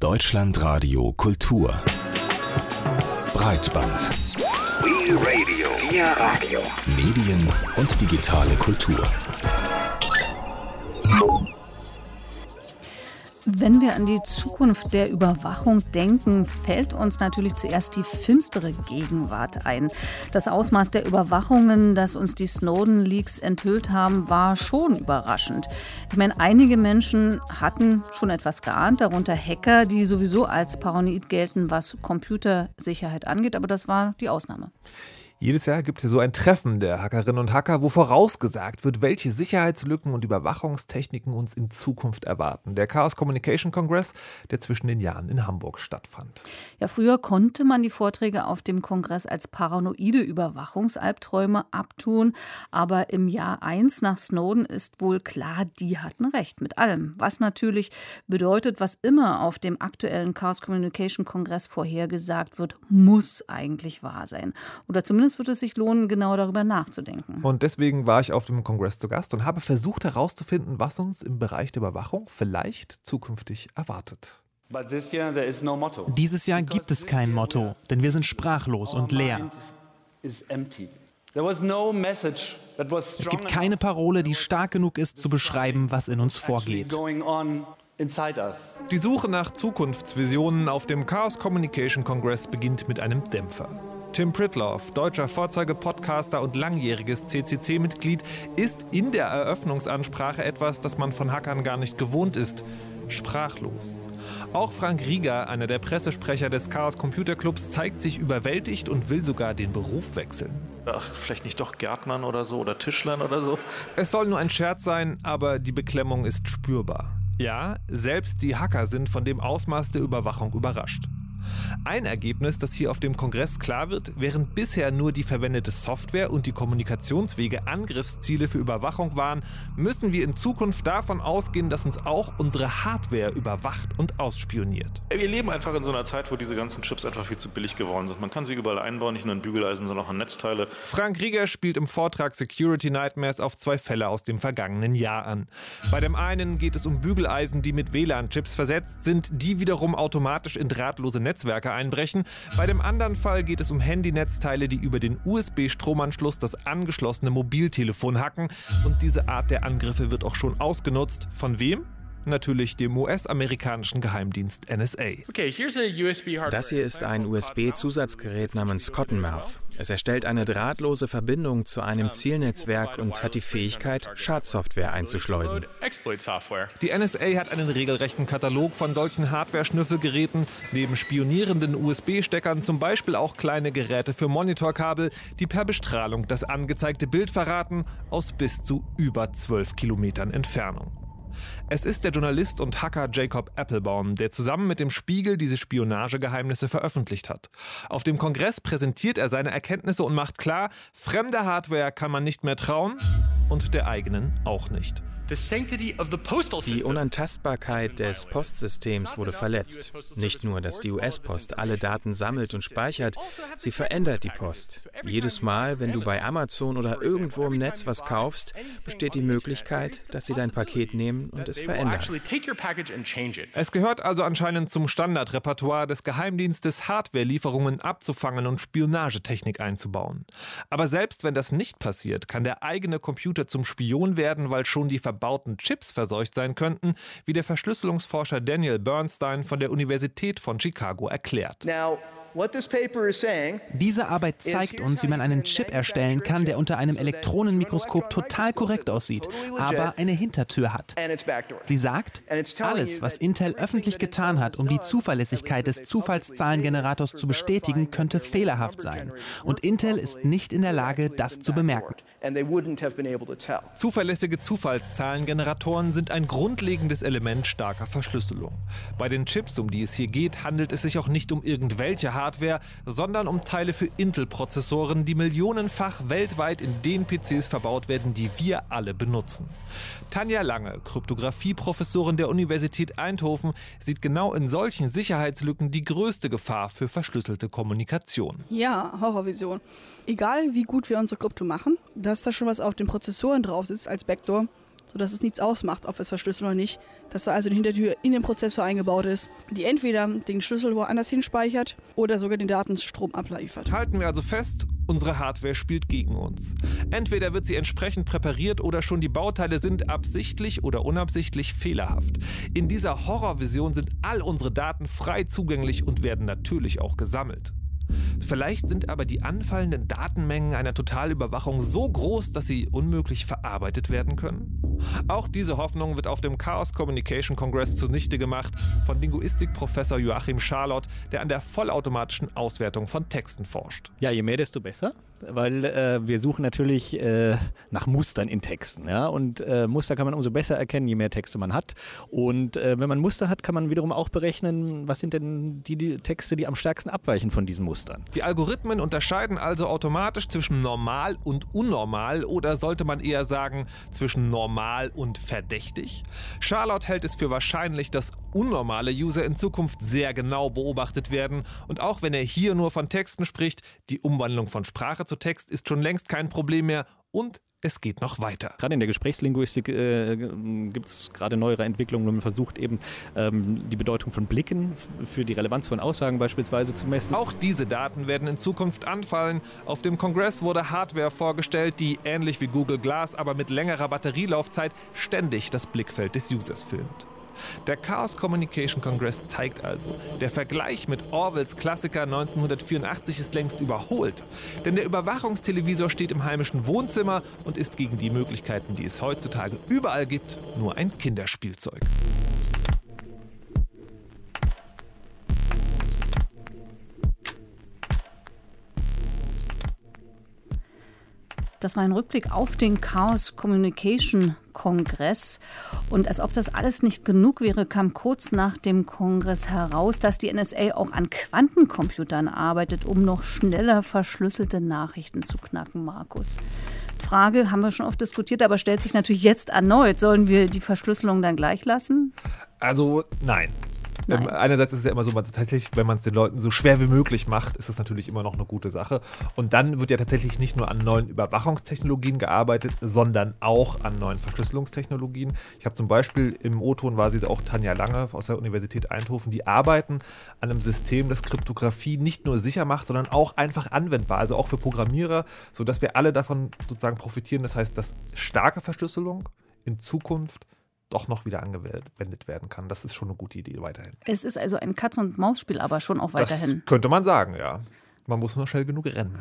Deutschlandradio Kultur. Breitband. We Radio. Wir Radio. Medien und digitale Kultur. Wenn wir an die Zukunft der Überwachung denken, fällt uns natürlich zuerst die finstere Gegenwart ein. Das Ausmaß der Überwachungen, das uns die Snowden-Leaks enthüllt haben, war schon überraschend. Ich meine, einige Menschen hatten schon etwas geahnt, darunter Hacker, die sowieso als paranoid gelten, was Computersicherheit angeht, aber das war die Ausnahme. Jedes Jahr gibt es so ein Treffen der Hackerinnen und Hacker, wo vorausgesagt wird, welche Sicherheitslücken und Überwachungstechniken uns in Zukunft erwarten. Der Chaos Communication Congress, der zwischen den Jahren in Hamburg stattfand. Ja, früher konnte man die Vorträge auf dem Kongress als paranoide Überwachungsalbträume abtun, aber im Jahr 1 nach Snowden ist wohl klar, die hatten recht mit allem. Was natürlich bedeutet, was immer auf dem aktuellen Chaos Communication Kongress vorhergesagt wird, muss eigentlich wahr sein. Oder zumindest zumindest wird es sich lohnen, genau darüber nachzudenken. Und deswegen war ich auf dem Kongress zu Gast und habe versucht herauszufinden, was uns im Bereich der Überwachung vielleicht zukünftig erwartet. Dieses Jahr gibt es kein Motto, denn wir sind sprachlos und leer. Es gibt keine Parole, die stark genug ist, zu beschreiben, was in uns vorgeht. Die Suche nach Zukunftsvisionen auf dem Chaos Communication Congress beginnt mit einem Dämpfer. Tim Pritloff, deutscher Vorzeige-Podcaster und langjähriges CCC-Mitglied, ist in der Eröffnungsansprache etwas, das man von Hackern gar nicht gewohnt ist. Sprachlos. Auch Frank Rieger, einer der Pressesprecher des Chaos Computer Clubs, zeigt sich überwältigt und will sogar den Beruf wechseln. Ach, vielleicht nicht doch Gärtnern oder so oder Tischlern oder so. Es soll nur ein Scherz sein, aber die Beklemmung ist spürbar. Ja, selbst die Hacker sind von dem Ausmaß der Überwachung überrascht. Ein Ergebnis, das hier auf dem Kongress klar wird, während bisher nur die verwendete Software und die Kommunikationswege Angriffsziele für Überwachung waren, müssen wir in Zukunft davon ausgehen, dass uns auch unsere Hardware überwacht und ausspioniert. Wir leben einfach in so einer Zeit, wo diese ganzen Chips einfach viel zu billig geworden sind. Man kann sie überall einbauen, nicht nur in Bügeleisen, sondern auch in Netzteile. Frank Rieger spielt im Vortrag Security Nightmares auf zwei Fälle aus dem vergangenen Jahr an. Bei dem einen geht es um Bügeleisen, die mit WLAN-Chips versetzt sind, die wiederum automatisch in drahtlose Netzwerke einbrechen. Bei dem anderen Fall geht es um Handynetzteile, die über den USB-Stromanschluss das angeschlossene Mobiltelefon hacken. Und diese Art der Angriffe wird auch schon ausgenutzt. Von wem? Natürlich dem US-amerikanischen Geheimdienst NSA. Das hier ist ein USB-Zusatzgerät namens Cottonmouth. Es erstellt eine drahtlose Verbindung zu einem Zielnetzwerk und hat die Fähigkeit, Schadsoftware einzuschleusen. Die NSA hat einen regelrechten Katalog von solchen Hardware-Schnüffelgeräten, neben spionierenden USB-Steckern zum Beispiel auch kleine Geräte für Monitorkabel, die per Bestrahlung das angezeigte Bild verraten, aus bis zu über 12 Kilometern Entfernung. Es ist der Journalist und Hacker Jacob Applebaum, der zusammen mit dem Spiegel diese Spionagegeheimnisse veröffentlicht hat. Auf dem Kongress präsentiert er seine Erkenntnisse und macht klar, fremder Hardware kann man nicht mehr trauen und der eigenen auch nicht. Die Unantastbarkeit des Postsystems wurde verletzt. Nicht nur, dass die US-Post alle Daten sammelt und speichert, sie verändert die Post. Jedes Mal, wenn du bei Amazon oder irgendwo im Netz was kaufst, besteht die Möglichkeit, dass sie dein Paket nehmen und es verändern. Es gehört also anscheinend zum Standardrepertoire des Geheimdienstes, Hardware-Lieferungen abzufangen und Spionagetechnik einzubauen. Aber selbst wenn das nicht passiert, kann der eigene Computer zum Spion werden, weil schon die Ver verbauten Chips verseucht sein könnten, wie der Verschlüsselungsforscher Daniel Bernstein von der Universität von Chicago erklärt. Now, diese Arbeit zeigt uns, wie man einen Chip erstellen kann, der unter einem Elektronenmikroskop total korrekt aussieht, aber eine Hintertür hat. Sie sagt, alles, was Intel öffentlich getan hat, um die Zuverlässigkeit des Zufallszahlengenerators zu bestätigen, könnte fehlerhaft sein. Und Intel ist nicht in der Lage, das zu bemerken. Zuverlässige Zufallszahlengeneratoren sind ein grundlegendes Element starker Verschlüsselung. Bei den Chips, um die es hier geht, handelt es sich auch nicht um irgendwelche Hardware, sondern um Teile für Intel-Prozessoren, die millionenfach weltweit in den PCs verbaut werden, die wir alle benutzen. Tanja Lange, Kryptographie-Professorin der Universität Eindhoven, sieht genau in solchen Sicherheitslücken die größte Gefahr für verschlüsselte Kommunikation. Ja, Horrorvision. Egal wie gut wir unsere Krypto machen, dass da schon was auf den Prozessoren drauf sitzt als Backdoor, sodass es nichts ausmacht, ob es verschlüsseln oder nicht. Dass da also eine Hintertür in den Prozessor eingebaut ist, die entweder den Schlüssel woanders hinspeichert oder sogar den Datenstrom abliefert. Halten wir also fest, unsere Hardware spielt gegen uns. Entweder wird sie entsprechend präpariert oder schon die Bauteile sind absichtlich oder unabsichtlich fehlerhaft. In dieser Horrorvision sind all unsere Daten frei zugänglich und werden natürlich auch gesammelt. Vielleicht sind aber die anfallenden Datenmengen einer Totalüberwachung so groß, dass sie unmöglich verarbeitet werden können? Auch diese Hoffnung wird auf dem Chaos Communication Congress zunichte gemacht von Linguistikprofessor Joachim Charlotte, der an der vollautomatischen Auswertung von Texten forscht. Ja, je mehr, desto besser weil äh, wir suchen natürlich äh, nach Mustern in Texten. Ja? Und äh, Muster kann man umso besser erkennen, je mehr Texte man hat. Und äh, wenn man Muster hat, kann man wiederum auch berechnen, was sind denn die, die, Texte, die am stärksten abweichen von diesen Mustern. Die Algorithmen unterscheiden also automatisch zwischen normal und unnormal oder sollte man eher sagen zwischen normal und verdächtig? Charlotte hält es für wahrscheinlich, dass unnormale User in Zukunft sehr genau beobachtet werden und auch wenn er hier nur von Texten spricht, die Umwandlung von Sprache zu Text ist schon längst kein Problem mehr und es geht noch weiter. Gerade in der Gesprächslinguistik äh, gibt es gerade neuere Entwicklungen und man versucht eben ähm, die Bedeutung von Blicken für die Relevanz von Aussagen beispielsweise zu messen. Auch diese Daten werden in Zukunft anfallen. Auf dem Kongress wurde Hardware vorgestellt, die ähnlich wie Google Glass, aber mit längerer Batterielaufzeit ständig das Blickfeld des Users filmt. Der Chaos Communication Congress zeigt also, der Vergleich mit Orwells Klassiker 1984 ist längst überholt. Denn der Überwachungstelevisor steht im heimischen Wohnzimmer und ist gegen die Möglichkeiten, die es heutzutage überall gibt, nur ein Kinderspielzeug. Das war ein Rückblick auf den Chaos Communication Kongress. Und als ob das alles nicht genug wäre, kam kurz nach dem Kongress heraus, dass die NSA auch an Quantencomputern arbeitet, um noch schneller verschlüsselte Nachrichten zu knacken, Markus. Frage haben wir schon oft diskutiert, aber stellt sich natürlich jetzt erneut. Sollen wir die Verschlüsselung dann gleich lassen? Also nein. Ähm, einerseits ist es ja immer so, man tatsächlich, wenn man es den Leuten so schwer wie möglich macht, ist es natürlich immer noch eine gute Sache. Und dann wird ja tatsächlich nicht nur an neuen Überwachungstechnologien gearbeitet, sondern auch an neuen Verschlüsselungstechnologien. Ich habe zum Beispiel im O-Ton war sie auch Tanja Lange aus der Universität Eindhoven, die arbeiten an einem System, das Kryptographie nicht nur sicher macht, sondern auch einfach anwendbar, also auch für Programmierer, sodass wir alle davon sozusagen profitieren. Das heißt, dass starke Verschlüsselung in Zukunft doch noch wieder angewendet werden kann. Das ist schon eine gute Idee weiterhin. Es ist also ein Katz- und Maus-Spiel, aber schon auch weiterhin. Das könnte man sagen, ja. Man muss nur schnell genug rennen.